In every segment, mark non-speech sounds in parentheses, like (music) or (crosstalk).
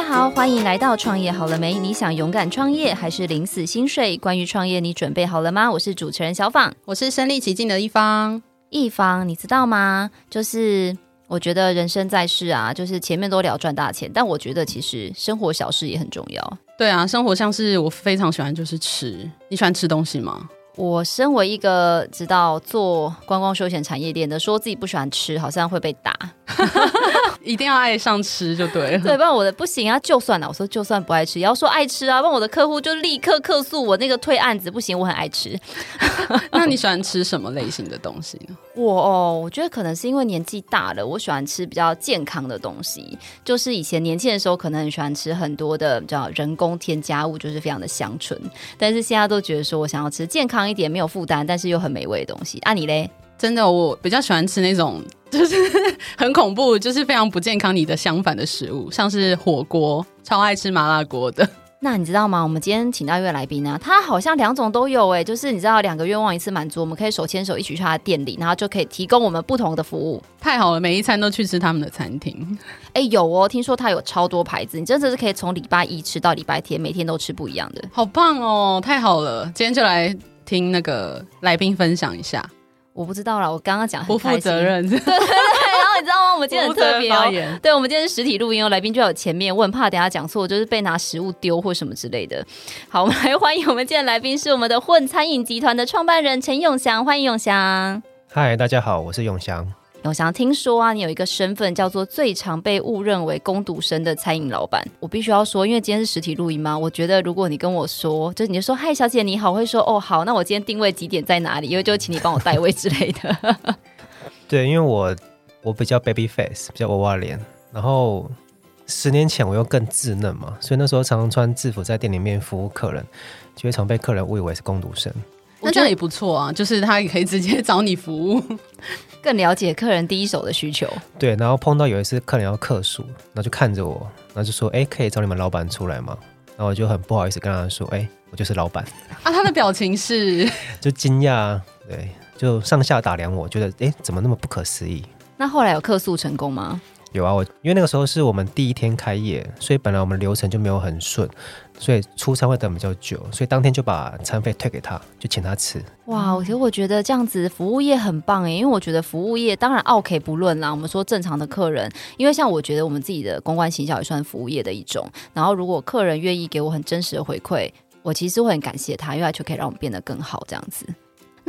家好，欢迎来到创业好了没？你想勇敢创业还是临死薪水？关于创业，你准备好了吗？我是主持人小访，我是身历其境的一方。一方，你知道吗？就是我觉得人生在世啊，就是前面都聊赚大钱，但我觉得其实生活小事也很重要。对啊，生活像是我非常喜欢就是吃，你喜欢吃东西吗？我身为一个知道做观光休闲产业链的，说自己不喜欢吃，好像会被打。(laughs) 一定要爱上吃就对了。(laughs) 对，不然我的不行啊。就算了，我说就算不爱吃，也要说爱吃啊。不然我的客户就立刻客诉我那个退案子，不行，我很爱吃。(laughs) 那你喜欢吃什么类型的东西呢？(laughs) 我哦，我觉得可能是因为年纪大了，我喜欢吃比较健康的东西。就是以前年轻的时候，可能很喜欢吃很多的叫人工添加物，就是非常的香醇。但是现在都觉得说我想要吃健康一点，没有负担，但是又很美味的东西。啊，你嘞？真的，我比较喜欢吃那种 (laughs) 就是很恐怖，就是非常不健康、你的相反的食物，像是火锅，超爱吃麻辣锅的。(laughs) 那你知道吗？我们今天请到一位来宾呢，他好像两种都有哎，就是你知道两个愿望一次满足，我们可以手牵手一起去他的店里，然后就可以提供我们不同的服务。太好了，每一餐都去吃他们的餐厅。(laughs) 哎，有哦，听说他有超多牌子，你真的是可以从礼拜一吃到礼拜天，每天都吃不一样的。好棒哦，太好了，今天就来听那个来宾分享一下。我不知道啦，我刚刚讲不负责任，对 (laughs) 对对。然后你知道吗？我们今天很特别哦，对，我们今天是实体录音哦，来宾就在我前面，我很怕等下讲错，就是被拿食物丢或什么之类的。好，我们来欢迎我们今天来宾是我们的混餐饮集团的创办人陈永祥，欢迎永祥。嗨，大家好，我是永祥。永祥，听说啊，你有一个身份叫做最常被误认为攻读生的餐饮老板。我必须要说，因为今天是实体录音嘛，我觉得如果你跟我说，就你就说嗨，小姐你好，我会说哦好，那我今天定位几点在哪里？因为就请你帮我代位之类的。(laughs) 对，因为我我比较 baby face，比较娃娃脸，然后十年前我又更稚嫩嘛，所以那时候常常穿制服在店里面服务客人，就会常被客人误以为是攻读生。那这样也不错啊，就是他也可以直接找你服务。更了解客人第一手的需求，对。然后碰到有一次客人要客诉，然后就看着我，然后就说：“哎，可以找你们老板出来吗？”然后我就很不好意思跟他说：“哎，我就是老板。”啊，他的表情是 (laughs) 就惊讶，对，就上下打量我，觉得哎，怎么那么不可思议？那后来有客诉成功吗？有啊，我因为那个时候是我们第一天开业，所以本来我们流程就没有很顺，所以出餐会等比较久，所以当天就把餐费退给他，就请他吃。哇，其实我觉得这样子服务业很棒哎，因为我觉得服务业当然 OK 不论啦，我们说正常的客人，因为像我觉得我们自己的公关形象也算服务业的一种，然后如果客人愿意给我很真实的回馈，我其实会很感谢他，因为他就可以让我们变得更好这样子。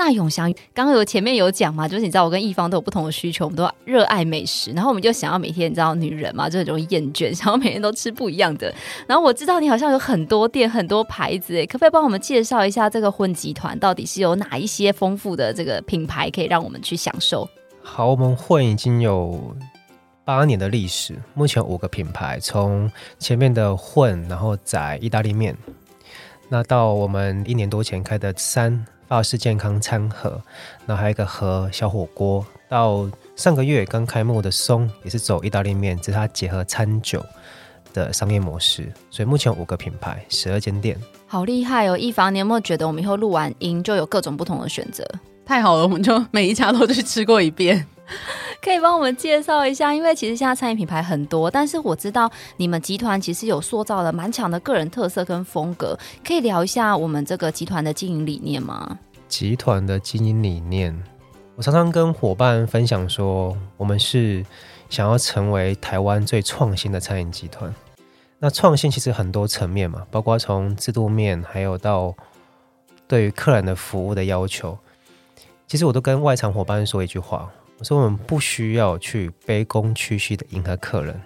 那永祥刚刚有前面有讲嘛，就是你知道我跟一方都有不同的需求，我们都热爱美食，然后我们就想要每天你知道女人嘛，就很容易厌倦，(laughs) 想要每天都吃不一样的。然后我知道你好像有很多店很多牌子，哎，可不可以帮我们介绍一下这个混集团到底是有哪一些丰富的这个品牌可以让我们去享受？好，我们混已经有八年的历史，目前五个品牌，从前面的混，然后在意大利面，那到我们一年多前开的三。法式健康餐盒，然后还有一个和小火锅。到上个月刚开幕的松也是走意大利面，只是它结合餐酒的商业模式。所以目前有五个品牌，十二间店，好厉害哦！一房，你有没有觉得我们以后录完音就有各种不同的选择？太好了，我们就每一家都去吃过一遍。可以帮我们介绍一下，因为其实现在餐饮品牌很多，但是我知道你们集团其实有塑造了蛮强的个人特色跟风格，可以聊一下我们这个集团的经营理念吗？集团的经营理念，我常常跟伙伴分享说，我们是想要成为台湾最创新的餐饮集团。那创新其实很多层面嘛，包括从制度面，还有到对于客人的服务的要求。其实我都跟外场伙伴说一句话。我说我们不需要去卑躬屈膝的迎合客人，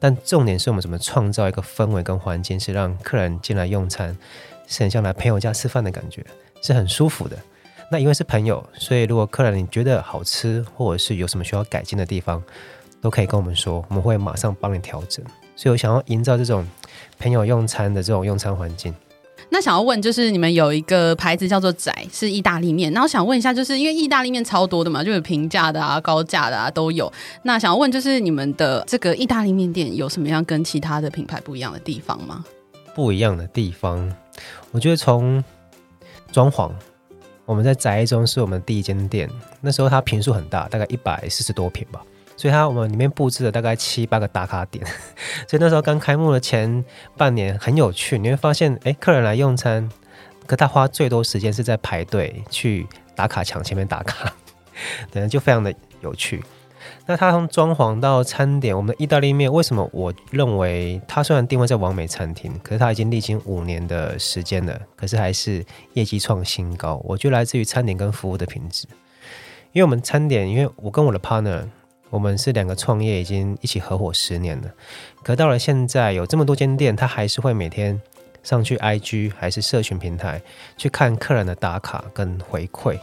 但重点是我们怎么创造一个氛围跟环境，是让客人进来用餐，是很像来朋友家吃饭的感觉，是很舒服的。那因为是朋友，所以如果客人你觉得好吃，或者是有什么需要改进的地方，都可以跟我们说，我们会马上帮你调整。所以我想要营造这种朋友用餐的这种用餐环境。那想要问，就是你们有一个牌子叫做宅，是意大利面。然后想问一下，就是因为意大利面超多的嘛，就有平价的啊、高价的啊都有。那想要问，就是你们的这个意大利面店有什么样跟其他的品牌不一样的地方吗？不一样的地方，我觉得从装潢，我们在宅中是我们第一间店，那时候它坪数很大，大概一百四十多坪吧。所以它我们里面布置了大概七八个打卡点。(laughs) 所以那时候刚开幕的前半年很有趣，你会发现，哎，客人来用餐，可他花最多时间是在排队去打卡墙前面打卡，(laughs) 对，就非常的有趣。那它从装潢到餐点，我们的意大利面为什么我认为它虽然定位在完美餐厅，可是它已经历经五年的时间了，可是还是业绩创新高。我觉得来自于餐点跟服务的品质。因为我们餐点，因为我跟我的 partner，我们是两个创业，已经一起合伙十年了。可到了现在有这么多间店，他还是会每天上去 IG 还是社群平台去看客人的打卡跟回馈，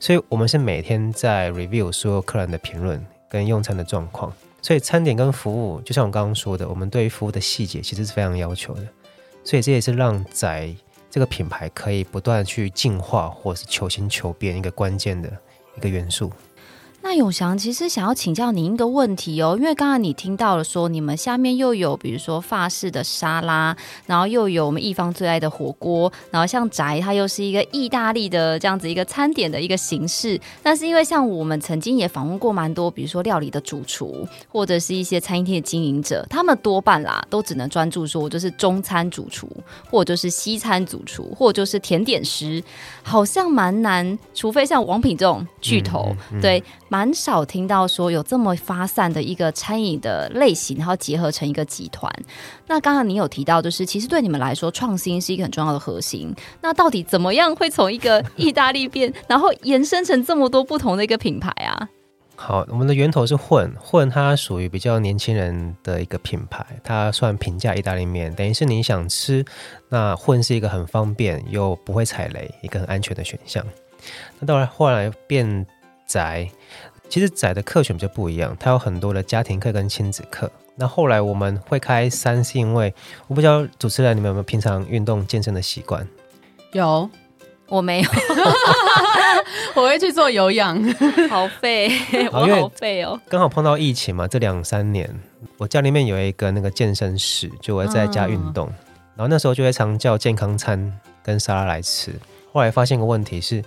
所以我们是每天在 review 所有客人的评论跟用餐的状况。所以餐点跟服务，就像我刚刚说的，我们对于服务的细节其实是非常要求的。所以这也是让宅这个品牌可以不断去进化或是求新求变一个关键的。一个元素。那永祥其实想要请教您一个问题哦，因为刚刚你听到了说你们下面又有比如说法式的沙拉，然后又有我们一方最爱的火锅，然后像宅它又是一个意大利的这样子一个餐点的一个形式。但是因为像我们曾经也访问过蛮多，比如说料理的主厨或者是一些餐饮店的经营者，他们多半啦都只能专注说就是中餐主厨，或者就是西餐主厨，或者就是甜点师，好像蛮难，除非像王品这种巨头，嗯嗯、对。蛮少听到说有这么发散的一个餐饮的类型，然后结合成一个集团。那刚刚你有提到，就是其实对你们来说，创新是一个很重要的核心。那到底怎么样会从一个意大利变，然后延伸成这么多不同的一个品牌啊？好，我们的源头是混混，它属于比较年轻人的一个品牌，它算平价意大利面，等于是你想吃，那混是一个很方便又不会踩雷，一个很安全的选项。那到来后来变。宅，其实宅的课选比较不一样，它有很多的家庭课跟亲子课。那后来我们会开三，是因为我不知道主持人你们有没有平常运动健身的习惯？有，我没有，(laughs) 我会去做有氧，(laughs) 好废，(laughs) 我好废哦。刚好碰到疫情嘛，这两三年我家里面有一个那个健身室，就我在家运动，嗯、然后那时候就会常叫健康餐跟沙拉来吃。后来发现个问题是。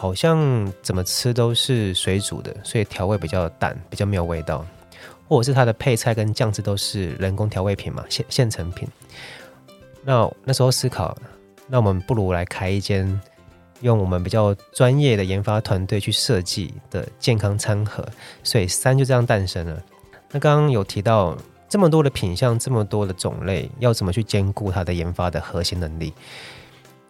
好像怎么吃都是水煮的，所以调味比较淡，比较没有味道，或者是它的配菜跟酱汁都是人工调味品嘛，现现成品。那那时候思考，那我们不如来开一间用我们比较专业的研发团队去设计的健康餐盒，所以三就这样诞生了。那刚刚有提到这么多的品相，这么多的种类，要怎么去兼顾它的研发的核心能力？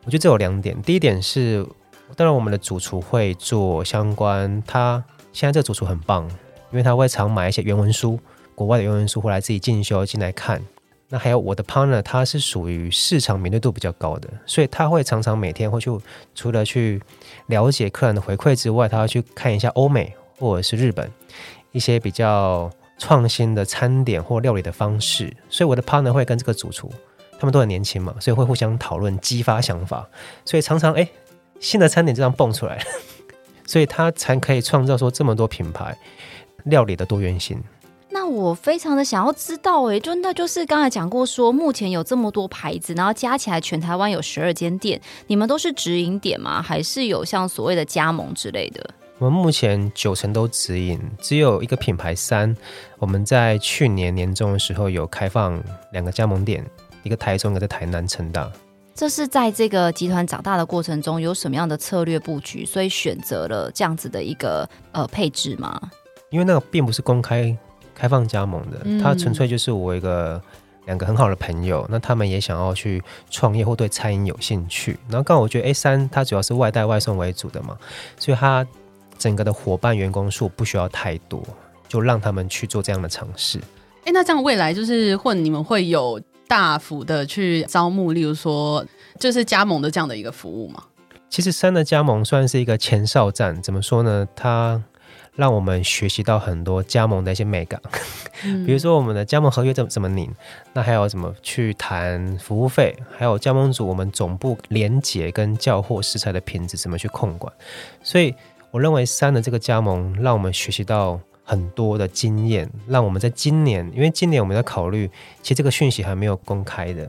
我觉得这有两点，第一点是。当然，我们的主厨会做相关。他现在这个主厨很棒，因为他会常买一些原文书，国外的原文书回来自己进修进来看。那还有我的 partner，他是属于市场敏锐度比较高的，所以他会常常每天会去，除了去了解客人的回馈之外，他要去看一下欧美或者是日本一些比较创新的餐点或料理的方式。所以我的 partner 会跟这个主厨，他们都很年轻嘛，所以会互相讨论，激发想法。所以常常哎。新的餐点这样蹦出来，(laughs) 所以他才可以创造出这么多品牌料理的多元性。那我非常的想要知道，哎，就那就是刚才讲过说，目前有这么多牌子，然后加起来全台湾有十二间店，你们都是直营店吗？还是有像所谓的加盟之类的？我们目前九成都直营，只有一个品牌三，我们在去年年中的时候有开放两个加盟店，一个台中，一个在台南成大。这是在这个集团长大的过程中有什么样的策略布局，所以选择了这样子的一个呃配置吗？因为那个并不是公开开放加盟的，它纯粹就是我一个两个很好的朋友，那他们也想要去创业或对餐饮有兴趣。然后刚好我觉得 A 三它主要是外带外送为主的嘛，所以它整个的伙伴员工数不需要太多，就让他们去做这样的尝试。哎，那这样未来就是或你们会有。大幅的去招募，例如说，就是加盟的这样的一个服务嘛。其实三的加盟算是一个前哨战，怎么说呢？它让我们学习到很多加盟的一些美感，嗯、(laughs) 比如说我们的加盟合约怎么怎么拟，那还有怎么去谈服务费，还有加盟组我们总部连结跟叫货食材的品质怎么去控管。所以我认为三的这个加盟让我们学习到。很多的经验，让我们在今年，因为今年我们在考虑，其实这个讯息还没有公开的，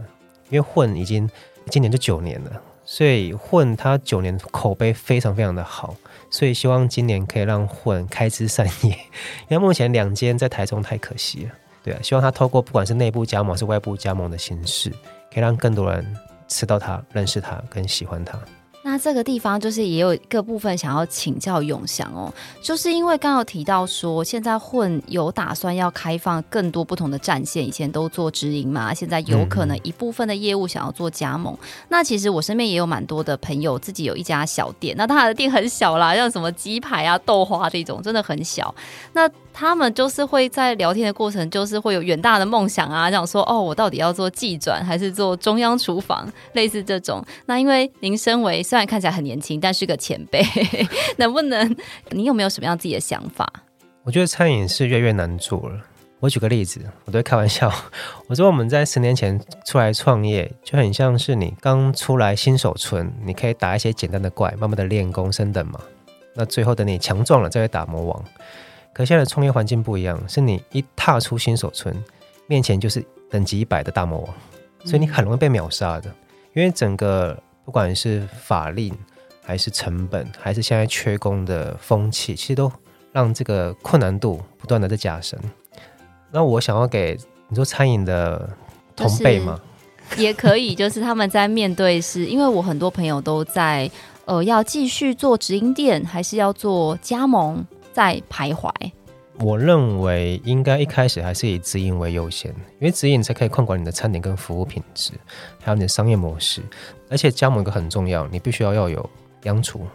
因为混已经今年就九年了，所以混它九年口碑非常非常的好，所以希望今年可以让混开枝散叶。因为目前两间在台中太可惜了，对啊，希望它透过不管是内部加盟是外部加盟的形式，可以让更多人吃到它、认识它、跟喜欢它。那这个地方就是也有一个部分想要请教永祥哦，就是因为刚刚有提到说，现在混有打算要开放更多不同的战线，以前都做直营嘛，现在有可能一部分的业务想要做加盟。嗯、那其实我身边也有蛮多的朋友自己有一家小店，那他的店很小啦，像什么鸡排啊、豆花这种，真的很小。那他们就是会在聊天的过程，就是会有远大的梦想啊，想说哦，我到底要做技转还是做中央厨房，类似这种。那因为您身为虽然看起来很年轻，但是个前辈，(laughs) 能不能你有没有什么样自己的想法？我觉得餐饮是越来越难做了。我举个例子，我都会开玩笑，我说我们在十年前出来创业，就很像是你刚出来新手村，你可以打一些简单的怪，慢慢的练功升等嘛。那最后等你强壮了，再会打魔王。可现在的创业环境不一样，是你一踏出新手村，面前就是等级一百的大魔王，所以你很容易被秒杀的。因为整个不管是法令，还是成本，还是现在缺工的风气，其实都让这个困难度不断的在加深。那我想要给你说餐饮的同辈吗？也可以，就是他们在面对，是因为我很多朋友都在呃，要继续做直营店，还是要做加盟？在徘徊，我认为应该一开始还是以直营为优先，因为直营才可以控管你的餐点跟服务品质，还有你的商业模式。而且加盟一个很重要，你必须要要有央厨，因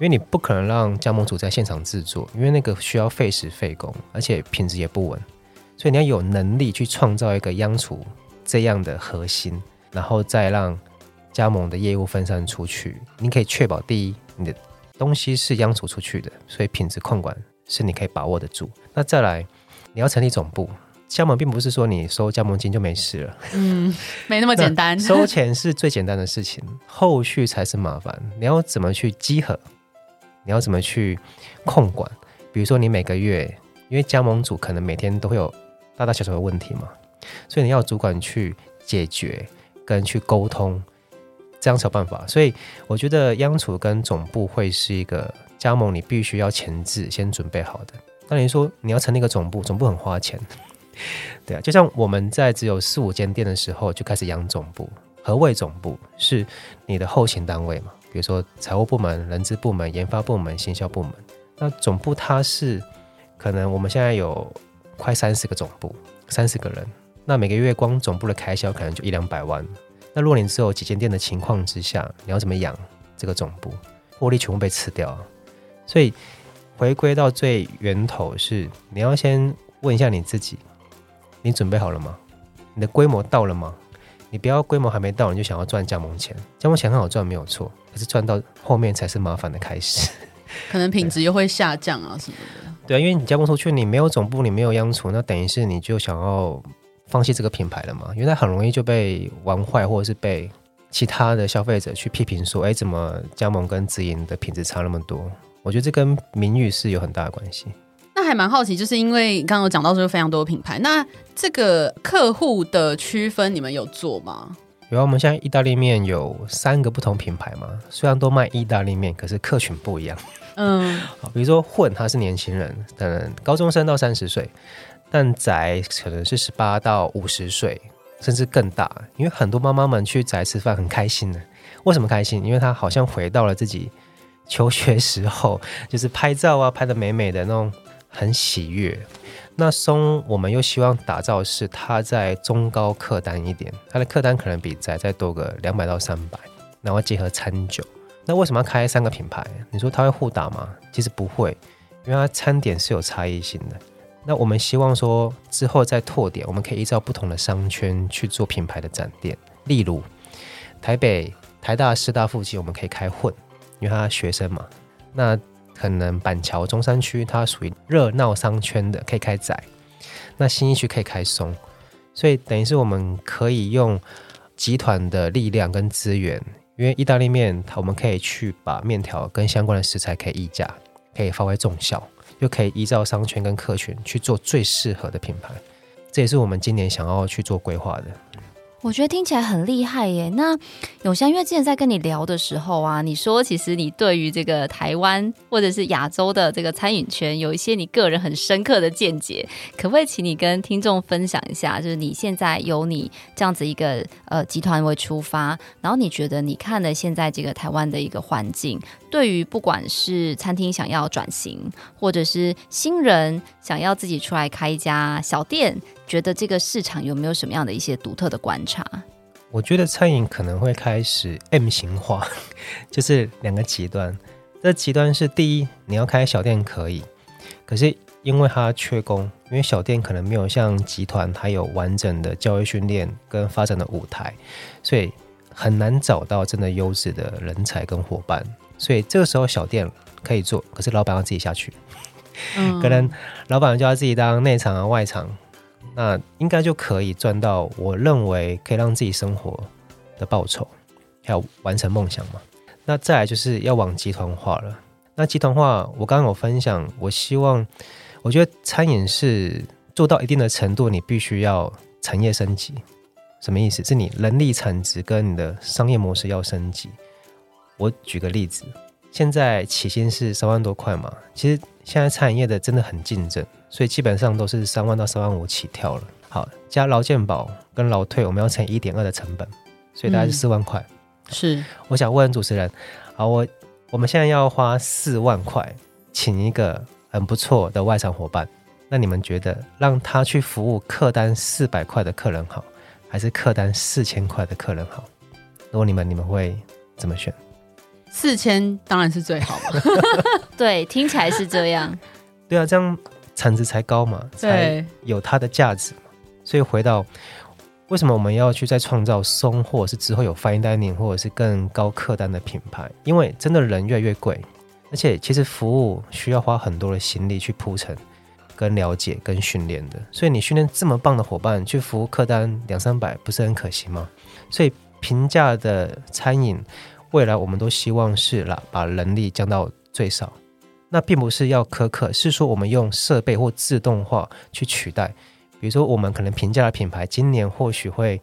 为你不可能让加盟主在现场制作，因为那个需要费时费工，而且品质也不稳。所以你要有能力去创造一个央厨这样的核心，然后再让加盟的业务分散出去。你可以确保第一，你的。东西是央厨出去的，所以品质控管是你可以把握得住。那再来，你要成立总部，加盟并不是说你收加盟金就没事了，嗯，没那么简单。(laughs) 收钱是最简单的事情，后续才是麻烦。你要怎么去集合？你要怎么去控管？比如说你每个月，因为加盟主可能每天都会有大大小小的问题嘛，所以你要主管去解决跟去沟通。这样才有办法，所以我觉得央厨跟总部会是一个加盟，你必须要前置先准备好的。那你说你要成立一个总部，总部很花钱，(laughs) 对啊，就像我们在只有四五间店的时候就开始养总部。何谓总部？是你的后勤单位嘛？比如说财务部门、人资部门、研发部门、行销部门。那总部它是可能我们现在有快三十个总部，三十个人，那每个月光总部的开销可能就一两百万。那如果你只有几间店的情况之下，你要怎么养这个总部？获利全部被吃掉。所以回归到最源头是，你要先问一下你自己：你准备好了吗？你的规模到了吗？你不要规模还没到，你就想要赚加盟钱。加盟钱很好赚，没有错，可是赚到后面才是麻烦的开始。可能品质又会下降啊什么的。(laughs) 对啊，因为你加盟出去，你没有总部，你没有央厨，那等于是你就想要。放弃这个品牌了嘛？因为它很容易就被玩坏，或者是被其他的消费者去批评说：“哎，怎么加盟跟直营的品质差那么多？”我觉得这跟名誉是有很大的关系。那还蛮好奇，就是因为刚刚有讲到说非常多品牌，那这个客户的区分你们有做吗？有啊，我们现在意大利面有三个不同品牌嘛，虽然都卖意大利面，可是客群不一样。嗯，(laughs) 好，比如说混，他是年轻人，嗯，高中生到三十岁。但宅可能是十八到五十岁，甚至更大，因为很多妈妈们去宅吃饭很开心的。为什么开心？因为她好像回到了自己求学时候，就是拍照啊，拍得美美的那种，很喜悦。那松我们又希望打造是它在中高客单一点，它的客单可能比宅再多个两百到三百，然后结合餐酒。那为什么要开三个品牌？你说它会互打吗？其实不会，因为它餐点是有差异性的。那我们希望说之后再拓点，我们可以依照不同的商圈去做品牌的展店。例如台北台大师大附近，我们可以开混，因为他学生嘛。那可能板桥中山区，它属于热闹商圈的，可以开窄。那新义区可以开松，所以等于是我们可以用集团的力量跟资源，因为意大利面，我们可以去把面条跟相关的食材可以溢价，可以发挥重效。就可以依照商圈跟客群去做最适合的品牌，这也是我们今年想要去做规划的。我觉得听起来很厉害耶。那永祥，因为之前在跟你聊的时候啊，你说其实你对于这个台湾或者是亚洲的这个餐饮圈有一些你个人很深刻的见解，可不可以请你跟听众分享一下？就是你现在由你这样子一个呃集团为出发，然后你觉得你看了现在这个台湾的一个环境，对于不管是餐厅想要转型，或者是新人想要自己出来开一家小店，觉得这个市场有没有什么样的一些独特的观察？我觉得餐饮可能会开始 M 型化，(laughs) 就是两个极端。这极端是第一，你要开小店可以，可是因为它缺工，因为小店可能没有像集团还有完整的教育训练跟发展的舞台，所以很难找到真的优质的人才跟伙伴。所以这个时候小店可以做，可是老板要自己下去，嗯、可能老板就要自己当内场啊外场。那应该就可以赚到，我认为可以让自己生活的报酬，还有完成梦想嘛。那再来就是要往集团化了。那集团化，我刚刚有分享，我希望，我觉得餐饮是做到一定的程度，你必须要产业升级。什么意思？是你人力产值跟你的商业模式要升级。我举个例子，现在起薪是三万多块嘛，其实现在餐饮业的真的很竞争。所以基本上都是三万到三万五起跳了。好，加劳健保跟劳退，我们要乘一点二的成本，所以大概是四万块。嗯、是，我想问主持人，好，我我们现在要花四万块请一个很不错的外场伙伴，那你们觉得让他去服务客单四百块的客人好，还是客单四千块的客人好？如果你们你们会怎么选？四千当然是最好的。(laughs) 对，听起来是这样。对啊，这样。产值才高嘛，才有它的价值嘛。所以回到为什么我们要去再创造松，或者是之后有 fine dining，或者是更高客单的品牌？因为真的人越来越贵，而且其实服务需要花很多的心力去铺陈、跟了解、跟训练的。所以你训练这么棒的伙伴去服务客单两三百，不是很可惜吗？所以平价的餐饮未来我们都希望是啦，把人力降到最少。那并不是要苛刻，是说我们用设备或自动化去取代。比如说，我们可能平价的品牌，今年或许会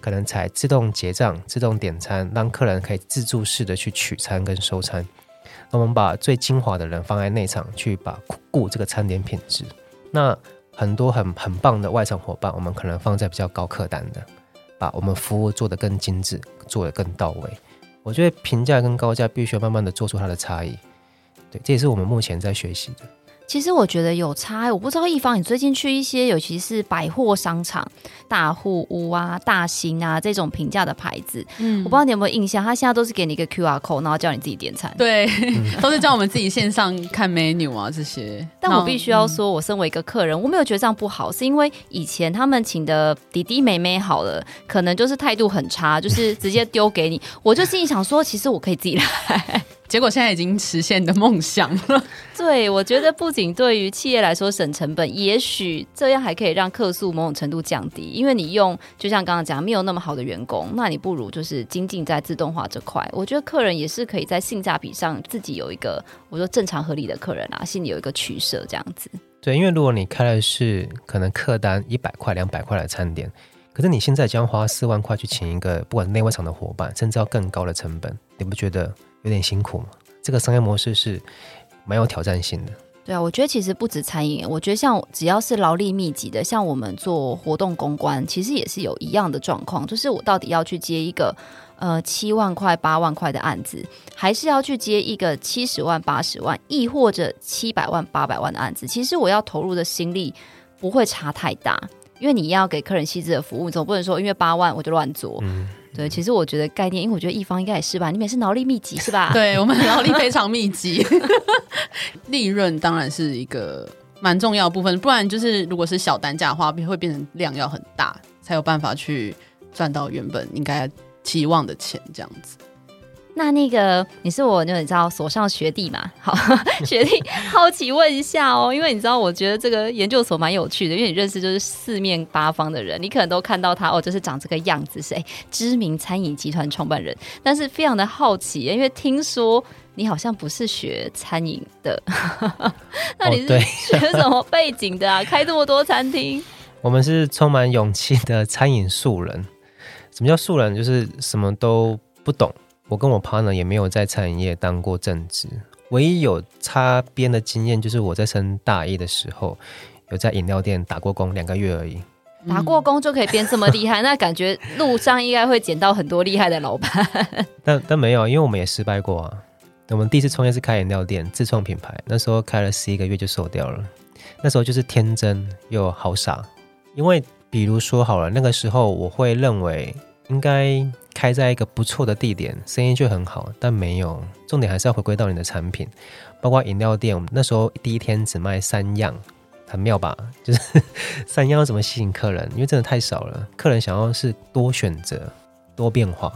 可能采自动结账、自动点餐，让客人可以自助式的去取餐跟收餐。那我们把最精华的人放在内场去把顾这个餐点品质。那很多很很棒的外场伙伴，我们可能放在比较高客单的，把我们服务做得更精致，做得更到位。我觉得平价跟高价必须要慢慢的做出它的差异。对，这也是我们目前在学习的。其实我觉得有差，我不知道一方，你最近去一些，尤其是百货商场、大户屋啊、大型啊这种平价的牌子，嗯，我不知道你有没有印象，他现在都是给你一个 QR code，然后叫你自己点餐。对，嗯、(laughs) 都是叫我们自己线上看 menu 啊这些。(laughs) 但我必须要说，我身为一个客人，我没有觉得这样不好，是因为以前他们请的弟弟妹妹好了，可能就是态度很差，就是直接丢给你，我就心里想说，其实我可以自己来。结果现在已经实现你的梦想了。(laughs) 对，我觉得不仅对于企业来说省成本，也许这样还可以让客诉某种程度降低。因为你用，就像刚刚讲，没有那么好的员工，那你不如就是精进在自动化这块。我觉得客人也是可以在性价比上自己有一个，我说正常合理的客人啊，心里有一个取舍这样子。对，因为如果你开的是可能客单一百块、两百块的餐点，可是你现在将花四万块去请一个不管内外场的伙伴，甚至要更高的成本，你不觉得？有点辛苦嘛，这个商业模式是蛮有挑战性的。对啊，我觉得其实不止餐饮，我觉得像只要是劳力密集的，像我们做活动公关，其实也是有一样的状况，就是我到底要去接一个呃七万块、八万块的案子，还是要去接一个七十万、八十万，亦或者七百万、八百万的案子？其实我要投入的心力不会差太大，因为你要给客人细致的服务，总不能说因为八万我就乱做。嗯对，其实我觉得概念，因为我觉得一方应该也是吧，你们也是劳力密集是吧？(laughs) 对，我们劳力非常密集，(laughs) 利润当然是一个蛮重要部分，不然就是如果是小单价的话，会变成量要很大，才有办法去赚到原本应该期望的钱，这样子。那那个你是我，就你知道所上学弟嘛？(laughs) 好，学弟好奇问一下哦，因为你知道，我觉得这个研究所蛮有趣的，因为你认识就是四面八方的人，你可能都看到他哦，就是长这个样子，是哎，知名餐饮集团创办人，但是非常的好奇，因为听说你好像不是学餐饮的，(laughs) 那你是学什么背景的啊？开这么多餐厅？我们是充满勇气的餐饮素人。什么叫素人？就是什么都不懂。我跟我 partner 也没有在餐饮业当过正职，唯一有擦边的经验就是我在升大一的时候，有在饮料店打过工两个月而已。打过工就可以变这么厉害，(laughs) 那感觉路上应该会捡到很多厉害的老板。(laughs) 但但没有，因为我们也失败过啊。我们第一次创业是开饮料店，自创品牌，那时候开了十一个月就收掉了。那时候就是天真又好傻，因为比如说好了，那个时候我会认为应该开在一个不错的地点，生意却很好，但没有。重点还是要回归到你的产品，包括饮料店，我们那时候第一天只卖三样。很妙吧？就是 (laughs) 三样要怎么吸引客人？因为真的太少了，客人想要是多选择、多变化。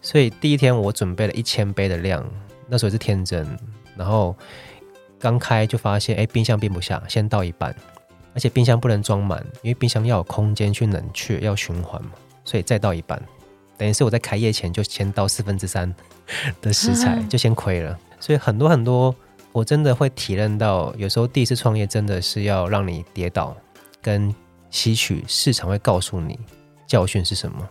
所以第一天我准备了一千杯的量，那时候是天真。然后刚开就发现，哎，冰箱并不下，先倒一半，而且冰箱不能装满，因为冰箱要有空间去冷却，要循环嘛。所以再到一半，等于是我在开业前就先到四分之三 (laughs) 的食材，就先亏了。所以很多很多。我真的会体认到，有时候第一次创业真的是要让你跌倒，跟吸取市场会告诉你教训是什么，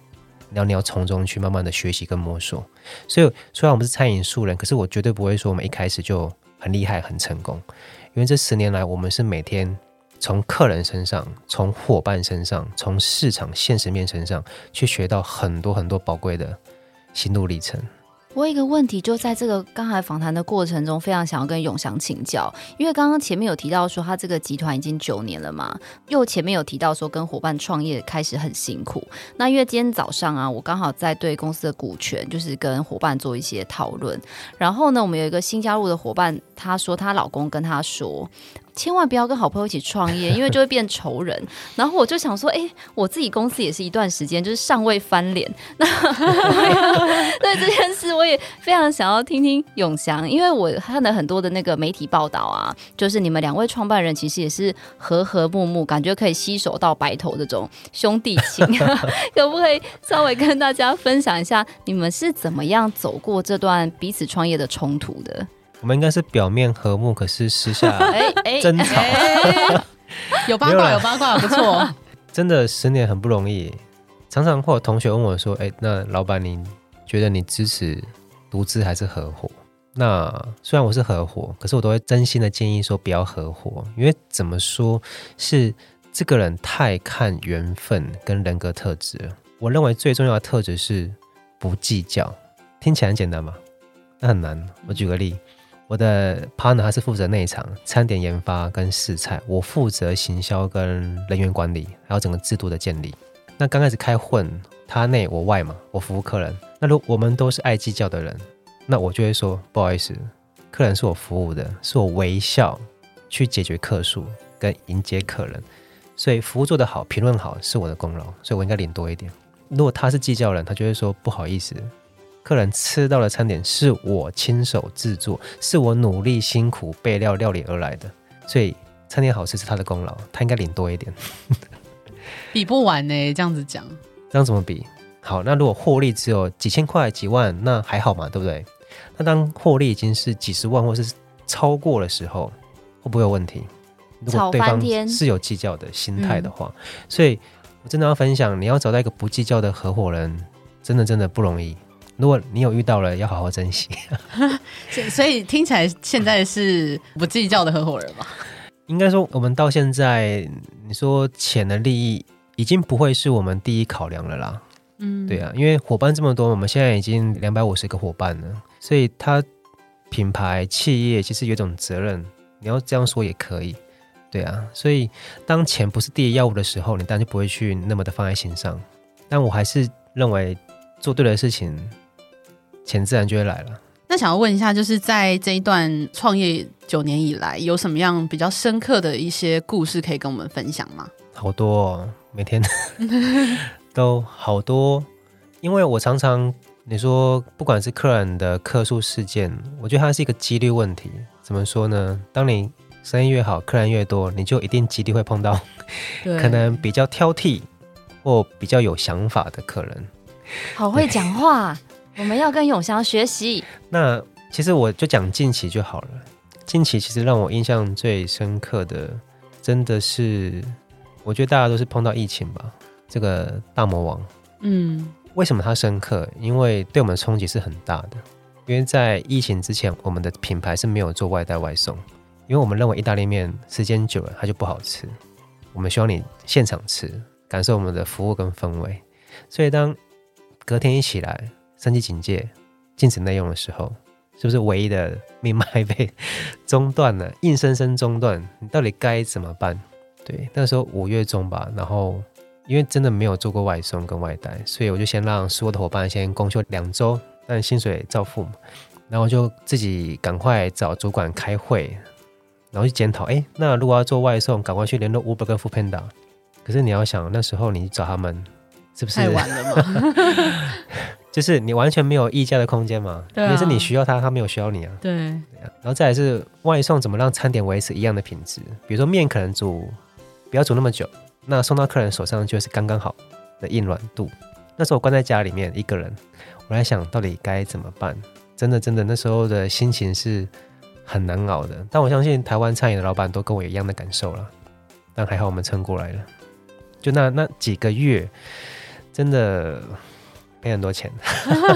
然后你要从中去慢慢的学习跟摸索。所以虽然我们是餐饮素人，可是我绝对不会说我们一开始就很厉害很成功，因为这十年来我们是每天从客人身上、从伙伴身上、从市场现实面身上去学到很多很多宝贵的心路历程。我有一个问题，就在这个刚才访谈的过程中，非常想要跟永祥请教，因为刚刚前面有提到说他这个集团已经九年了嘛，又前面有提到说跟伙伴创业开始很辛苦。那因为今天早上啊，我刚好在对公司的股权，就是跟伙伴做一些讨论，然后呢，我们有一个新加入的伙伴，她说她老公跟她说。千万不要跟好朋友一起创业，(laughs) 因为就会变仇人。然后我就想说，哎、欸，我自己公司也是一段时间，就是尚未翻脸。(laughs) 那 (laughs) 对这件事，我也非常想要听听永祥，因为我看了很多的那个媒体报道啊，就是你们两位创办人其实也是和和睦睦，感觉可以携手到白头这种兄弟情。可不可以稍微跟大家分享一下，你们是怎么样走过这段彼此创业的冲突的？我们应该是表面和睦，可是私下 (laughs) 争吵。(laughs) 有八卦，有八卦，不错。(laughs) 真的十年很不容易。常常会有同学问我说：“哎，那老板，你觉得你支持独资还是合伙？”那虽然我是合伙，可是我都会真心的建议说不要合伙，因为怎么说是这个人太看缘分跟人格特质了。我认为最重要的特质是不计较。听起来很简单嘛？那很难。我举个例。我的 partner 他是负责内场餐点研发跟试菜，我负责行销跟人员管理，还有整个制度的建立。那刚开始开混，他内我外嘛，我服务客人。那如果我们都是爱计较的人，那我就会说不好意思，客人是我服务的，是我微笑去解决客诉跟迎接客人，所以服务做得好，评论好是我的功劳，所以我应该领多一点。如果他是计较人，他就会说不好意思。客人吃到的餐点是我亲手制作，是我努力辛苦备料料理而来的，所以餐点好吃是他的功劳，他应该领多一点。比不完呢，这样子讲，这样怎么比？好，那如果获利只有几千块、几万，那还好嘛，对不对？那当获利已经是几十万或是超过的时候，会不会有问题？如果对方是有计较的心态的话，所以我真的要分享，你要找到一个不计较的合伙人，真的真的不容易。如果你有遇到了，要好好珍惜。(laughs) 所以听起来现在是不计较的合伙人吧？(laughs) 应该说，我们到现在，你说钱的利益已经不会是我们第一考量了啦。嗯，对啊，因为伙伴这么多，我们现在已经两百五十个伙伴了，所以他品牌企业其实有种责任。你要这样说也可以，对啊。所以当钱不是第一要务的时候，你当然就不会去那么的放在心上。但我还是认为做对的事情。钱自然就会来了。那想要问一下，就是在这一段创业九年以来，有什么样比较深刻的一些故事可以跟我们分享吗？好多哦，每天 (laughs) 都好多。因为我常常你说，不管是客人的客诉事件，我觉得它是一个几率问题。怎么说呢？当你生意越好，客人越多，你就一定几率会碰到可能比较挑剔或比较有想法的客人。好会讲话。我们要跟永祥学习。那其实我就讲近期就好了。近期其实让我印象最深刻的，真的是，我觉得大家都是碰到疫情吧，这个大魔王。嗯，为什么它深刻？因为对我们的冲击是很大的。因为在疫情之前，我们的品牌是没有做外带外送，因为我们认为意大利面时间久了它就不好吃。我们希望你现场吃，感受我们的服务跟氛围。所以当隔天一起来，三级警戒，禁止内用的时候，是不是唯一的命脉被 (laughs) 中断了？硬生生中断，你到底该怎么办？对，那时候五月中吧，然后因为真的没有做过外送跟外带，所以我就先让所有的伙伴先公休两周。但薪水照付嘛，然后就自己赶快找主管开会，然后去检讨。哎，那如果要做外送，赶快去联络 Uber 跟 Foodpanda。可是你要想，那时候你找他们是不是太晚了嘛？(laughs) 就是你完全没有议价的空间嘛？对啊。也是你需要他，他没有需要你啊。对。然后再来是外送，怎么让餐点维持一样的品质？比如说面可能煮不要煮那么久，那送到客人手上就是刚刚好的硬软度。那时候我关在家里面一个人。我在想到底该怎么办？真的，真的，那时候的心情是很难熬的。但我相信台湾餐饮的老板都跟我一样的感受了。但还好我们撑过来了。就那那几个月，真的赔很多钱。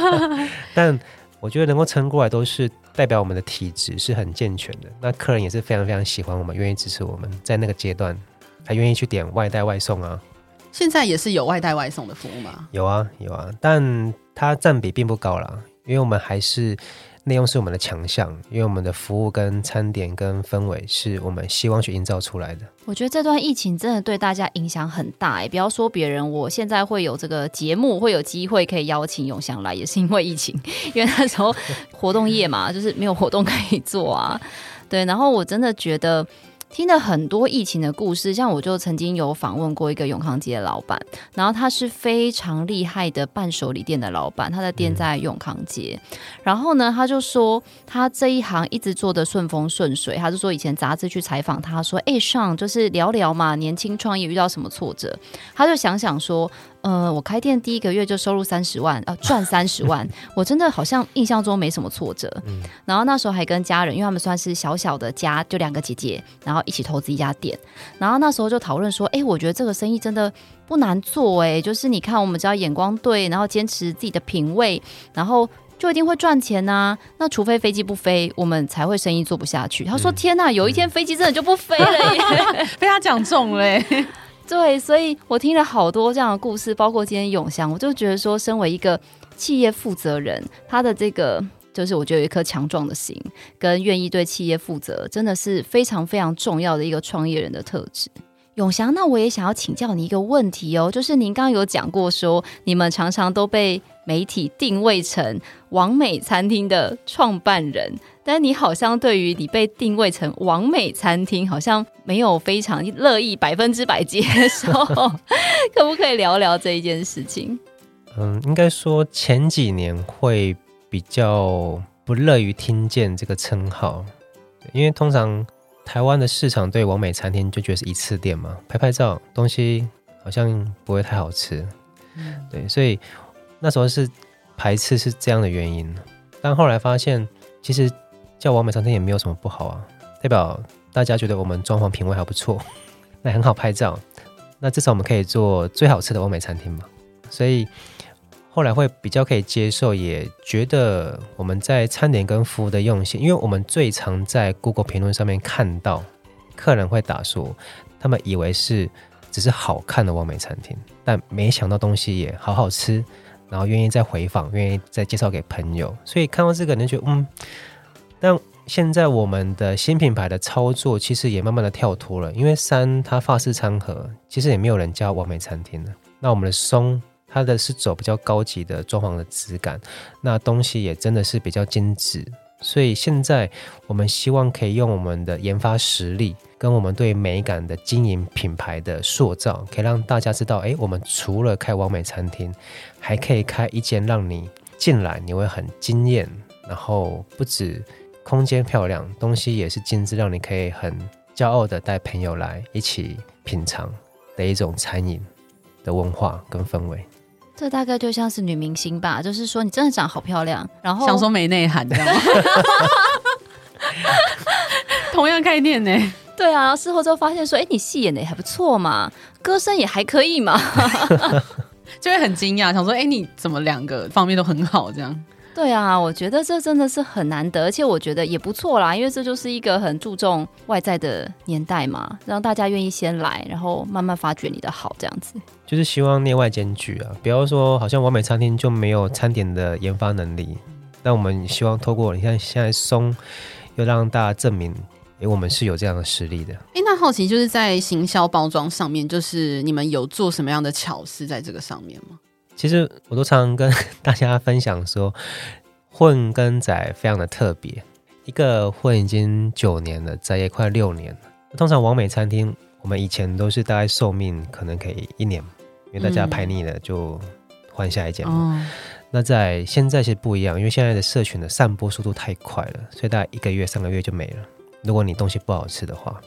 (laughs) 但我觉得能够撑过来，都是代表我们的体质是很健全的。那客人也是非常非常喜欢我们，愿意支持我们，在那个阶段还愿意去点外带外送啊。现在也是有外带外送的服务吗？有啊，有啊，但它占比并不高啦，因为我们还是内容是我们的强项，因为我们的服务跟餐点跟氛围是我们希望去营造出来的。我觉得这段疫情真的对大家影响很大哎，不要说别人，我现在会有这个节目，会有机会可以邀请永祥来，也是因为疫情，因为那时候活动业嘛，就是没有活动可以做啊。对，然后我真的觉得。听了很多疫情的故事，像我就曾经有访问过一个永康街的老板，然后他是非常厉害的伴手礼店的老板，他的店在永康街。嗯、然后呢，他就说他这一行一直做的顺风顺水。他就说以前杂志去采访他说：“哎，上就是聊聊嘛，年轻创业遇到什么挫折？”他就想想说。呃，我开店第一个月就收入三十万，呃，赚三十万，(laughs) 我真的好像印象中没什么挫折。嗯，然后那时候还跟家人，因为他们算是小小的家，就两个姐姐，然后一起投资一家店。然后那时候就讨论说，哎，我觉得这个生意真的不难做，哎，就是你看，我们只要眼光对，然后坚持自己的品味，然后就一定会赚钱呐、啊。那除非飞机不飞，我们才会生意做不下去。他说：“天呐，有一天飞机真的就不飞了耶！” (laughs) 被他讲中了。(laughs) 对，所以我听了好多这样的故事，包括今天永祥，我就觉得说，身为一个企业负责人，他的这个就是我觉得有一颗强壮的心，跟愿意对企业负责，真的是非常非常重要的一个创业人的特质。永祥，那我也想要请教你一个问题哦，就是您刚刚有讲过说，你们常常都被媒体定位成王美餐厅的创办人，但你好像对于你被定位成王美餐厅，好像没有非常乐意百分之百接受，(laughs) 可不可以聊聊这一件事情？嗯，应该说前几年会比较不乐于听见这个称号，因为通常。台湾的市场对完美餐厅就觉得是一次店嘛，拍拍照，东西好像不会太好吃，嗯、对，所以那时候是排斥是这样的原因。但后来发现，其实叫完美餐厅也没有什么不好啊，代表大家觉得我们装潢品味还不错，(laughs) 那很好拍照，那至少我们可以做最好吃的完美餐厅嘛，所以。后来会比较可以接受，也觉得我们在餐点跟服务的用心，因为我们最常在 Google 评论上面看到客人会打说，他们以为是只是好看的完美餐厅，但没想到东西也好好吃，然后愿意再回访，愿意再介绍给朋友，所以看到这个，你就觉得嗯。但现在我们的新品牌的操作其实也慢慢的跳脱了，因为三它法式餐盒其实也没有人叫完美餐厅了，那我们的松。它的是走比较高级的装潢的质感，那东西也真的是比较精致，所以现在我们希望可以用我们的研发实力，跟我们对美感的经营品牌的塑造，可以让大家知道，哎，我们除了开完美餐厅，还可以开一间让你进来你会很惊艳，然后不止空间漂亮，东西也是精致，让你可以很骄傲的带朋友来一起品尝的一种餐饮的文化跟氛围。这大概就像是女明星吧，就是说你真的长好漂亮，然后想说没内涵，这样 (laughs) 同样概念呢？对啊，事后之后发现说，哎，你戏演的也还不错嘛，歌声也还可以嘛。(laughs) 就会很惊讶，想说：“哎，你怎么两个方面都很好？”这样。对啊，我觉得这真的是很难得，而且我觉得也不错啦，因为这就是一个很注重外在的年代嘛，让大家愿意先来，然后慢慢发掘你的好，这样子。就是希望内外兼具啊，不要说好像完美餐厅就没有餐点的研发能力。那我们希望透过你看现在松，又让大家证明，哎，我们是有这样的实力的。哎，那好奇就是在行销包装上面，就是你们有做什么样的巧思在这个上面吗？其实我都常常跟 (laughs) 大家分享说，混跟仔非常的特别。一个混已经九年了，仔也快六年了。通常王美餐厅，我们以前都是大概寿命可能可以一年，因为大家拍腻了就换下一间嘛。嗯、那在现在是不一样，因为现在的社群的散播速度太快了，所以大概一个月、三个月就没了。如果你东西不好吃的话，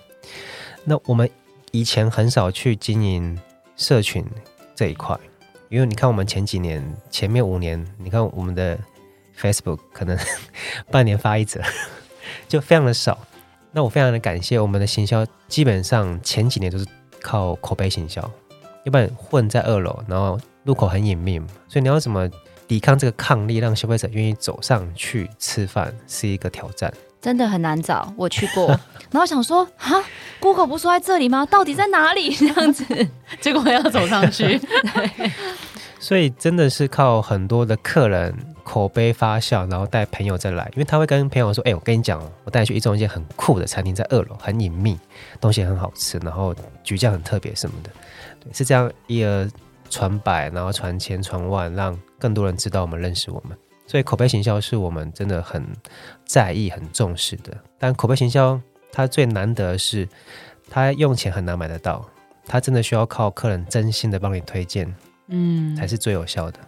那我们以前很少去经营社群这一块。因为你看，我们前几年前面五年，你看我们的 Facebook 可能 (laughs) 半年发一则，(laughs) 就非常的少。那我非常的感谢我们的行销，基本上前几年都是靠口碑行销，要不然混在二楼，然后入口很隐秘，所以你要怎么抵抗这个抗力，让消费者愿意走上去吃饭，是一个挑战。真的很难找，我去过，(laughs) 然后想说，啊，Google 不说在这里吗？到底在哪里？(laughs) 这样子，(laughs) 结果要走上去。对，所以真的是靠很多的客人口碑发酵，然后带朋友再来，因为他会跟朋友说，哎、欸，我跟你讲，我带你去一中一间很酷的餐厅，在二楼，很隐秘，东西很好吃，然后举酱很特别什么的，对，是这样一而传百，然后传千传万，让更多人知道我们认识我们。所以口碑行销是我们真的很在意、很重视的。但口碑行销它最难得的是，它用钱很难买得到，它真的需要靠客人真心的帮你推荐，嗯，才是最有效的。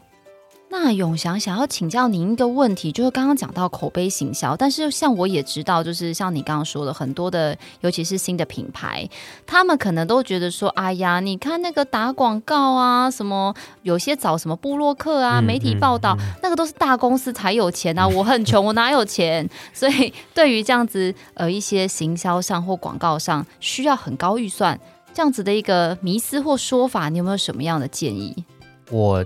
那永祥想要请教您一个问题，就是刚刚讲到口碑行销，但是像我也知道，就是像你刚刚说的，很多的，尤其是新的品牌，他们可能都觉得说，哎呀，你看那个打广告啊，什么有些找什么布洛克啊，媒体报道，嗯嗯嗯、那个都是大公司才有钱啊，我很穷，我哪有钱？(laughs) 所以对于这样子呃一些行销上或广告上需要很高预算这样子的一个迷思或说法，你有没有什么样的建议？我。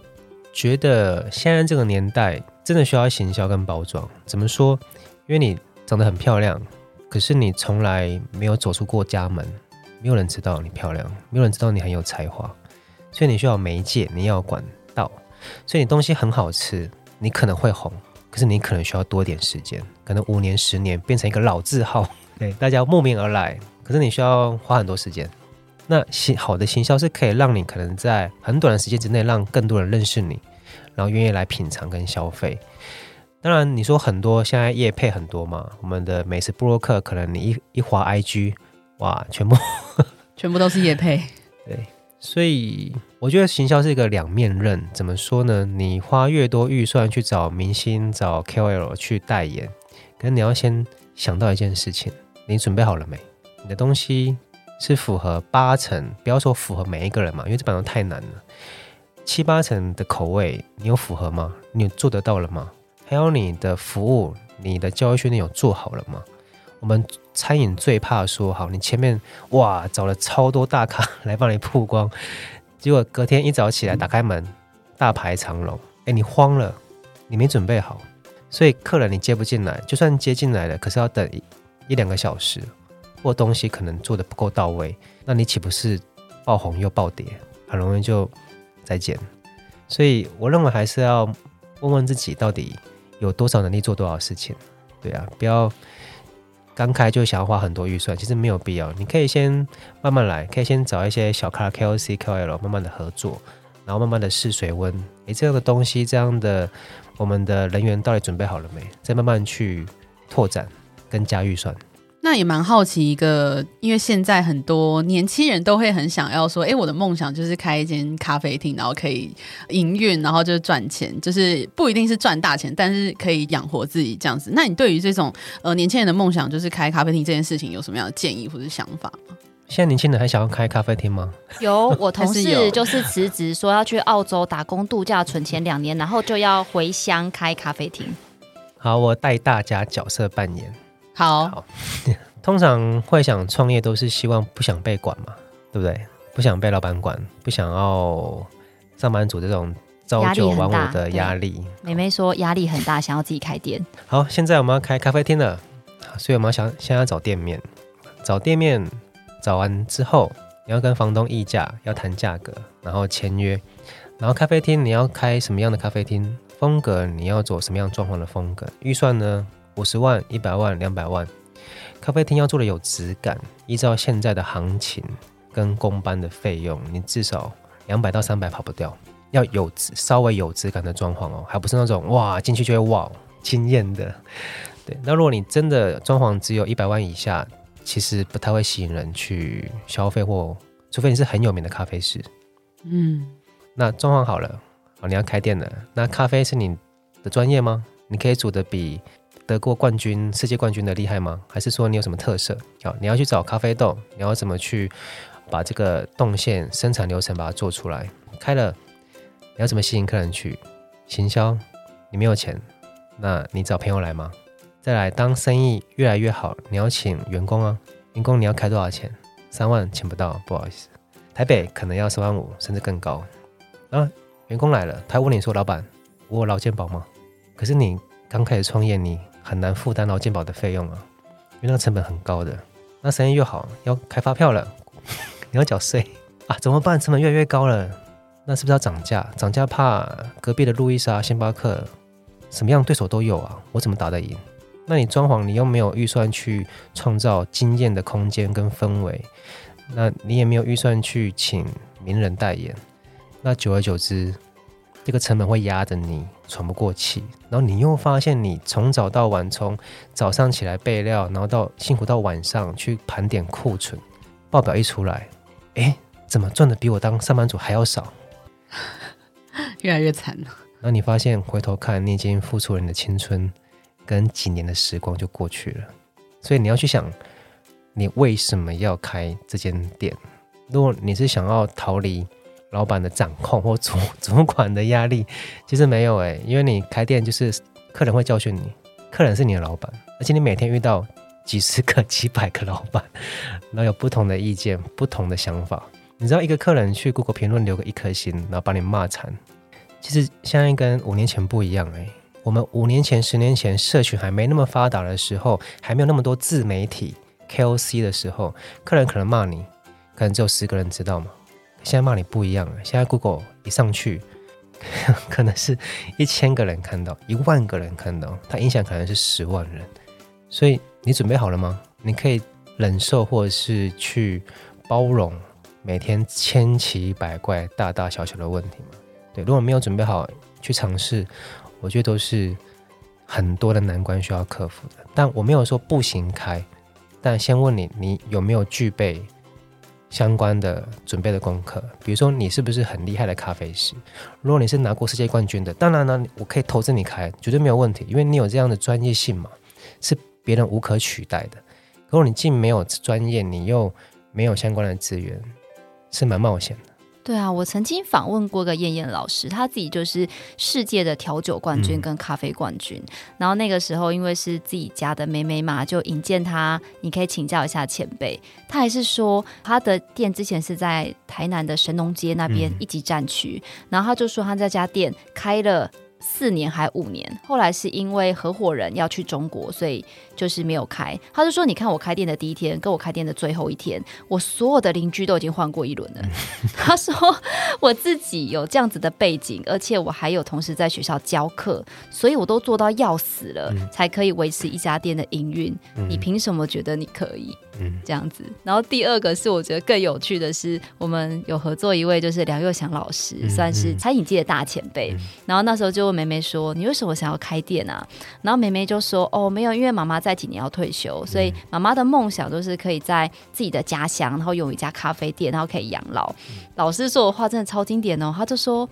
觉得现在这个年代真的需要行销跟包装。怎么说？因为你长得很漂亮，可是你从来没有走出过家门，没有人知道你漂亮，没有人知道你很有才华，所以你需要媒介，你要管道。所以你东西很好吃，你可能会红，可是你可能需要多点时间，可能五年、十年变成一个老字号，(laughs) 对，大家慕名而来。可是你需要花很多时间。那行好的行销是可以让你可能在很短的时间之内，让更多人认识你，然后愿意来品尝跟消费。当然，你说很多现在业配很多嘛，我们的美食部落客可能你一一滑 IG，哇，全部 (laughs) 全部都是业配。(laughs) 对，所以我觉得行销是一个两面刃。怎么说呢？你花越多预算去找明星、找 KOL 去代言，可是你要先想到一件事情：你准备好了没？你的东西。是符合八成，不要说符合每一个人嘛，因为这本来太难了。七八成的口味，你有符合吗？你有做得到了吗？还有你的服务，你的教育训练有做好了吗？我们餐饮最怕说，好，你前面哇找了超多大咖来帮你曝光，结果隔天一早起来打开门，大排长龙，哎，你慌了，你没准备好，所以客人你接不进来，就算接进来了，可是要等一两个小时。或东西可能做得不够到位，那你岂不是爆红又爆跌，很容易就再见。所以我认为还是要问问自己，到底有多少能力做多少事情。对啊，不要刚开就想要花很多预算，其实没有必要。你可以先慢慢来，可以先找一些小咖 KOC、KOL 慢慢的合作，然后慢慢的试水温。诶，这样的东西，这样的我们的人员到底准备好了没？再慢慢去拓展跟加预算。那也蛮好奇一个，因为现在很多年轻人都会很想要说，哎，我的梦想就是开一间咖啡厅，然后可以营运，然后就是赚钱，就是不一定是赚大钱，但是可以养活自己这样子。那你对于这种呃年轻人的梦想，就是开咖啡厅这件事情，有什么样的建议或者想法吗？现在年轻人还想要开咖啡厅吗？有，我同事就是辞职说要去澳洲打工度假，存钱两年，然后就要回乡开咖啡厅。好，我带大家角色扮演。好，好，通常会想创业都是希望不想被管嘛，对不对？不想被老板管，不想要上班族这种朝九晚五的压力。妹妹说压力很大，想要自己开店。好，现在我们要开咖啡厅了，所以我们要想现在要找店面，找店面找完之后，你要跟房东议价，要谈价格，然后签约。然后咖啡厅你要开什么样的咖啡厅？风格你要走什么样状况的风格？预算呢？五十万、一百万、两百万。咖啡厅要做的有质感，依照现在的行情跟工班的费用，你至少两百到三百跑不掉。要有，稍微有质感的装潢哦，还不是那种哇进去就会哇惊艳的。对，那如果你真的装潢只有一百万以下，其实不太会吸引人去消费，或除非你是很有名的咖啡师。嗯。那装潢好了，好，你要开店了。那咖啡是你的专业吗？你可以煮的比得过冠军、世界冠军的厉害吗？还是说你有什么特色？好，你要去找咖啡豆，你要怎么去把这个动线、生产流程把它做出来？开了，你要怎么吸引客人去？行销，你没有钱，那你找朋友来吗？再来，当生意越来越好，你要请员工啊，员工你要开多少钱？三万请不到，不好意思。台北可能要四万五，甚至更高。啊，员工来了，他问你说：“老板，我有劳健保吗？”可是你刚开始创业，你很难负担劳健保的费用啊，因为那个成本很高的。那生意又好，要开发票了，你要缴税啊，怎么办？成本越来越高了，那是不是要涨价？涨价怕隔壁的路易莎、星巴克，什么样对手都有啊，我怎么打得赢？那你装潢，你又没有预算去创造惊艳的空间跟氛围，那你也没有预算去请名人代言。那久而久之，这个成本会压着你喘不过气，然后你又发现你从早到晚，从早上起来备料，然后到辛苦到晚上去盘点库存，报表一出来，哎，怎么赚的比我当上班族还要少？(laughs) 越来越惨了。那你发现回头看，你已经付出了你的青春跟几年的时光就过去了，所以你要去想，你为什么要开这间店？如果你是想要逃离。老板的掌控或主 (laughs) 主管的压力，其实没有诶、因为你开店就是客人会教训你，客人是你的老板，而且你每天遇到几十个、几百个老板，(laughs) 然后有不同的意见、不同的想法。你知道一个客人去 Google 评论留个一颗星，然后把你骂惨，其实现在跟五年前不一样诶、我们五年前、十年前社群还没那么发达的时候，还没有那么多自媒体 KOC 的时候，客人可能骂你，可能只有十个人知道吗？现在骂你不一样了，现在 Google 一上去，(laughs) 可能是一千个人看到，一万个人看到，它影响可能是十万人。所以你准备好了吗？你可以忍受或者是去包容每天千奇百怪、大大小小的问题吗？对，如果没有准备好去尝试，我觉得都是很多的难关需要克服的。但我没有说不行开，但先问你，你有没有具备？相关的准备的功课，比如说你是不是很厉害的咖啡师？如果你是拿过世界冠军的，当然呢，我可以投资你开，绝对没有问题，因为你有这样的专业性嘛，是别人无可取代的。如果你既没有专业，你又没有相关的资源，是蛮冒险的。对啊，我曾经访问过个燕燕老师，他自己就是世界的调酒冠军跟咖啡冠军。嗯、然后那个时候，因为是自己家的妹妹嘛，就引荐他，你可以请教一下前辈。他还是说，他的店之前是在台南的神农街那边一级战区，嗯、然后他就说他这家店开了四年还五年，后来是因为合伙人要去中国，所以。就是没有开，他就说：“你看我开店的第一天，跟我开店的最后一天，我所有的邻居都已经换过一轮了。”他说：“我自己有这样子的背景，而且我还有同时在学校教课，所以我都做到要死了，嗯、才可以维持一家店的营运。嗯、你凭什么觉得你可以？嗯，这样子。然后第二个是我觉得更有趣的是，我们有合作一位就是梁又祥老师，嗯、算是餐饮界的大前辈。嗯、然后那时候就问梅梅说：‘你为什么想要开店啊？’然后梅梅就说：‘哦，没有，因为妈妈在。’几年要退休，所以妈妈的梦想就是可以在自己的家乡，然后有一家咖啡店，然后可以养老。老师说的话真的超经典哦，他就说：“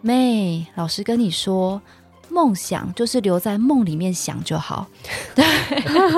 妹，老师跟你说，梦想就是留在梦里面想就好。”对，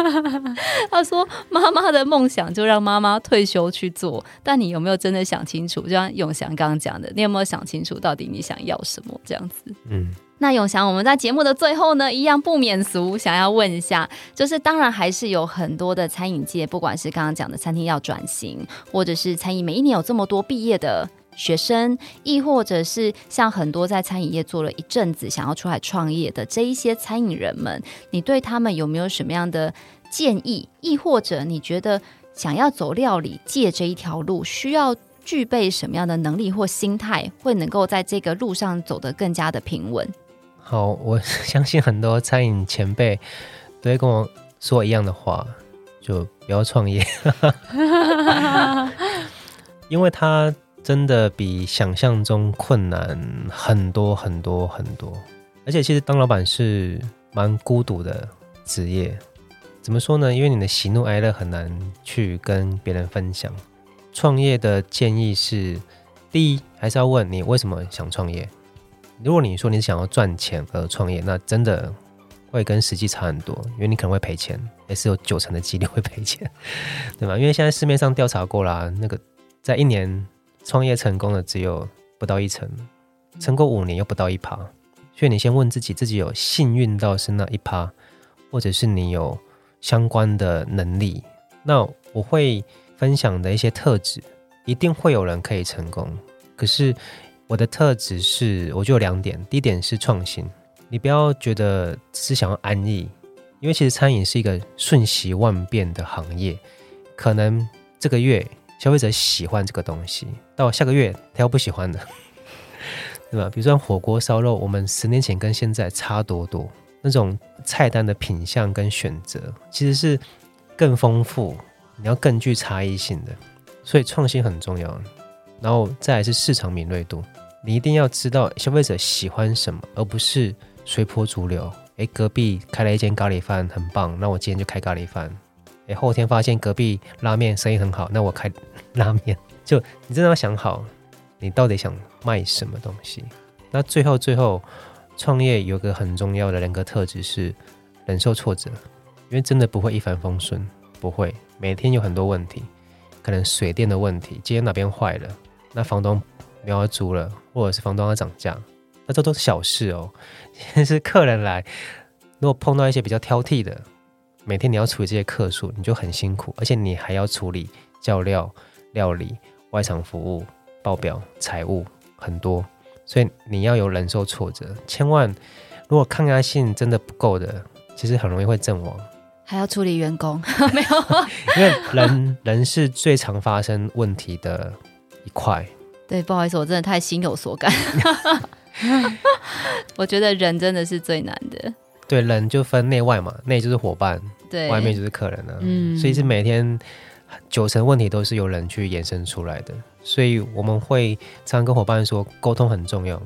(laughs) 他说妈妈的梦想就让妈妈退休去做，但你有没有真的想清楚？就像永祥刚刚讲的，你有没有想清楚到底你想要什么？这样子，嗯。那永祥，我们在节目的最后呢，一样不免俗，想要问一下，就是当然还是有很多的餐饮界，不管是刚刚讲的餐厅要转型，或者是餐饮每一年有这么多毕业的学生，亦或者是像很多在餐饮业做了一阵子想要出来创业的这一些餐饮人们，你对他们有没有什么样的建议？亦或者你觉得想要走料理界这一条路，需要具备什么样的能力或心态，会能够在这个路上走得更加的平稳？好，我相信很多餐饮前辈都会跟我说一样的话，就不要创业，(laughs) (laughs) 因为他真的比想象中困难很多很多很多。而且，其实当老板是蛮孤独的职业。怎么说呢？因为你的喜怒哀乐很难去跟别人分享。创业的建议是：第一，还是要问你为什么想创业。如果你说你想要赚钱而创业，那真的会跟实际差很多，因为你可能会赔钱，也是有九成的几率会赔钱，对吧？因为现在市面上调查过啦，那个在一年创业成功的只有不到一成，成功五年又不到一趴，所以你先问自己，自己有幸运到是那一趴，或者是你有相关的能力。那我会分享的一些特质，一定会有人可以成功，可是。我的特质是，我就有两点。第一点是创新，你不要觉得只是想要安逸，因为其实餐饮是一个瞬息万变的行业。可能这个月消费者喜欢这个东西，到下个月他又不喜欢了，(laughs) 对吧？比如说火锅、烧肉，我们十年前跟现在差多多，那种菜单的品相跟选择其实是更丰富，你要更具差异性的，所以创新很重要。然后再来是市场敏锐度。你一定要知道消费者喜欢什么，而不是随波逐流。诶，隔壁开了一间咖喱饭，很棒，那我今天就开咖喱饭。后天发现隔壁拉面生意很好，那我开拉面。(laughs) 就你真的要想好，你到底想卖什么东西。那最后最后，创业有个很重要的人格特质是忍受挫折，因为真的不会一帆风顺，不会，每天有很多问题，可能水电的问题，今天哪边坏了，那房东。没有租了，或者是房东要涨价，那这都是小事哦。(laughs) 其实客人来，如果碰到一些比较挑剔的，每天你要处理这些客数，你就很辛苦，而且你还要处理叫料、料理、外场服务、报表、财务，很多，所以你要有忍受挫折。千万，如果抗压性真的不够的，其实很容易会阵亡。还要处理员工，(laughs) 没有？因为人人是最常发生问题的一块。对，不好意思，我真的太心有所感。(laughs) 我觉得人真的是最难的。对，人就分内外嘛，内就是伙伴，对，外面就是客人了。嗯，所以是每天九成问题都是由人去延伸出来的。所以我们会常常跟伙伴说，沟通很重要。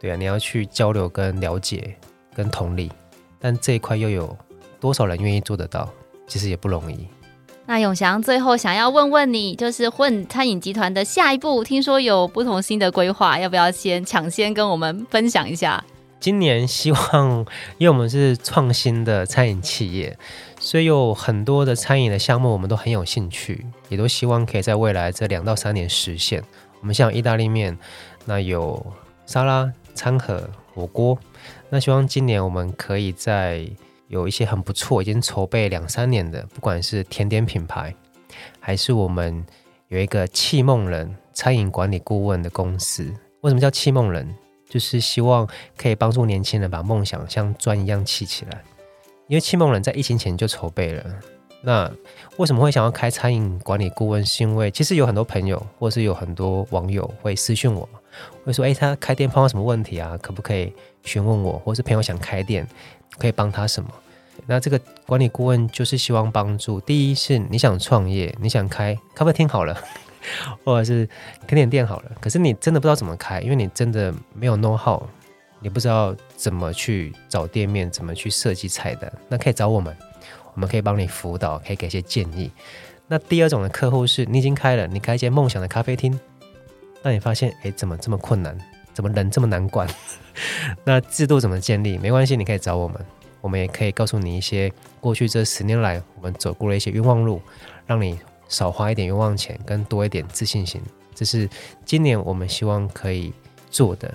对啊，你要去交流、跟了解、跟同理，但这一块又有多少人愿意做得到？其实也不容易。那永祥最后想要问问你，就是混餐饮集团的下一步，听说有不同新的规划，要不要先抢先跟我们分享一下？今年希望，因为我们是创新的餐饮企业，所以有很多的餐饮的项目，我们都很有兴趣，也都希望可以在未来这两到三年实现。我们像意大利面，那有沙拉、餐盒、火锅，那希望今年我们可以在。有一些很不错，已经筹备两三年的，不管是甜点品牌，还是我们有一个憩梦人餐饮管理顾问的公司。为什么叫憩梦人？就是希望可以帮助年轻人把梦想像砖一样砌起来。因为憩梦人在疫情前就筹备了。那为什么会想要开餐饮管理顾问？是因为其实有很多朋友，或是有很多网友会私讯我，会说：“诶，他开店碰到什么问题啊？可不可以询问我？或是朋友想开店？”可以帮他什么？那这个管理顾问就是希望帮助。第一是你想创业，你想开咖啡厅好了，或者是甜点店好了，可是你真的不知道怎么开，因为你真的没有 know how，你不知道怎么去找店面，怎么去设计菜单。那可以找我们，我们可以帮你辅导，可以给些建议。那第二种的客户是你已经开了，你开一间梦想的咖啡厅，那你发现哎，怎么这么困难？怎么人这么难管？(laughs) 那制度怎么建立？没关系，你可以找我们，我们也可以告诉你一些过去这十年来我们走过的一些冤枉路，让你少花一点冤枉钱，跟多一点自信心。这是今年我们希望可以做的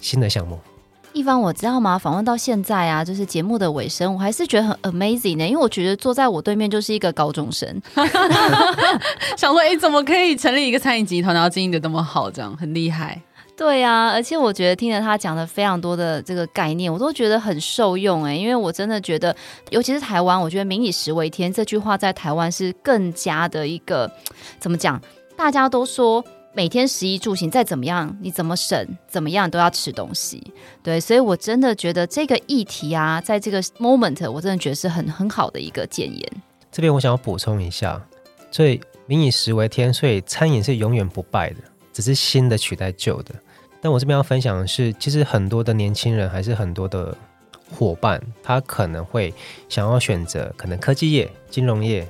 新的项目。一方，我知道吗？访问到现在啊，就是节目的尾声，我还是觉得很 amazing 呢。因为我觉得坐在我对面就是一个高中生，(laughs) 想说，哎，怎么可以成立一个餐饮集团，然后经营的这么好，这样很厉害。对啊，而且我觉得听了他讲的非常多的这个概念，我都觉得很受用哎，因为我真的觉得，尤其是台湾，我觉得“民以食为天”这句话在台湾是更加的一个怎么讲？大家都说。每天食衣住行再怎么样，你怎么省怎么样都要吃东西，对，所以我真的觉得这个议题啊，在这个 moment，我真的觉得是很很好的一个建言。这边我想要补充一下，所以民以食为天，所以餐饮是永远不败的，只是新的取代旧的。但我这边要分享的是，其实很多的年轻人还是很多的伙伴，他可能会想要选择可能科技业、金融业。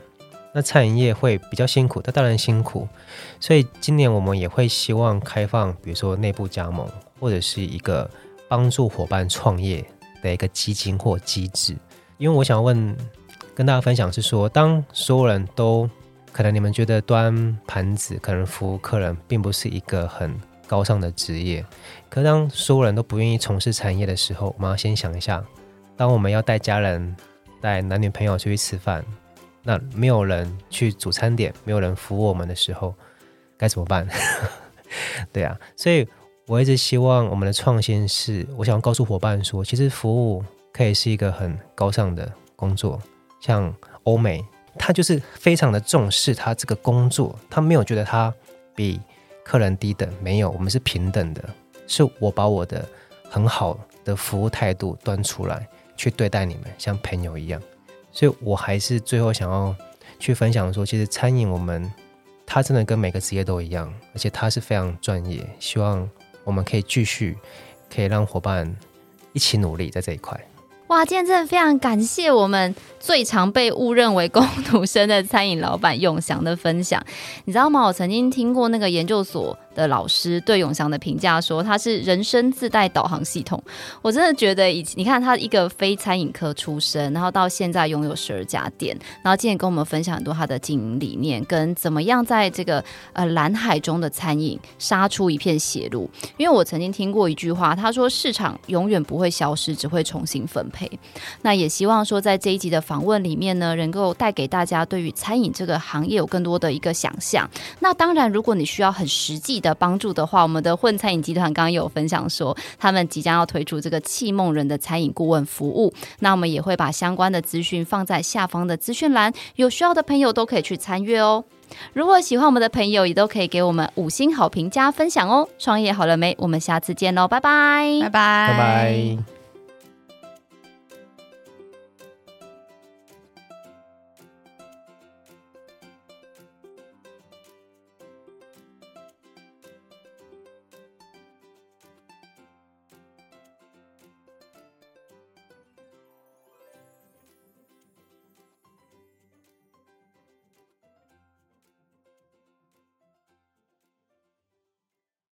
那餐饮业会比较辛苦，它当然辛苦，所以今年我们也会希望开放，比如说内部加盟，或者是一个帮助伙伴创业的一个基金或机制。因为我想问，跟大家分享是说，当所有人都可能你们觉得端盘子、可能服务客人，并不是一个很高尚的职业，可当所有人都不愿意从事产业的时候，我们要先想一下，当我们要带家人、带男女朋友出去吃饭。那没有人去主餐点，没有人服务我们的时候，该怎么办？(laughs) 对啊，所以我一直希望我们的创新是，我想告诉伙伴说，其实服务可以是一个很高尚的工作。像欧美，他就是非常的重视他这个工作，他没有觉得他比客人低等，没有，我们是平等的，是我把我的很好的服务态度端出来，去对待你们，像朋友一样。所以我还是最后想要去分享说，其实餐饮我们它真的跟每个职业都一样，而且它是非常专业。希望我们可以继续，可以让伙伴一起努力在这一块。哇，今天真的非常感谢我们最常被误认为工读生的餐饮老板永祥的分享。你知道吗？我曾经听过那个研究所的老师对永祥的评价说，他是人生自带导航系统。我真的觉得，以你看他一个非餐饮科出身，然后到现在拥有十二家店，然后今天跟我们分享很多他的经营理念，跟怎么样在这个呃蓝海中的餐饮杀出一片血路。因为我曾经听过一句话，他说市场永远不会消失，只会重新分配。那也希望说，在这一集的访问里面呢，能够带给大家对于餐饮这个行业有更多的一个想象。那当然，如果你需要很实际的帮助的话，我们的混餐饮集团刚刚有分享说，他们即将要推出这个气梦人的餐饮顾问服务。那我们也会把相关的资讯放在下方的资讯栏，有需要的朋友都可以去参阅哦。如果喜欢我们的朋友，也都可以给我们五星好评加分享哦。创业好了没？我们下次见喽，拜拜，拜拜，拜拜。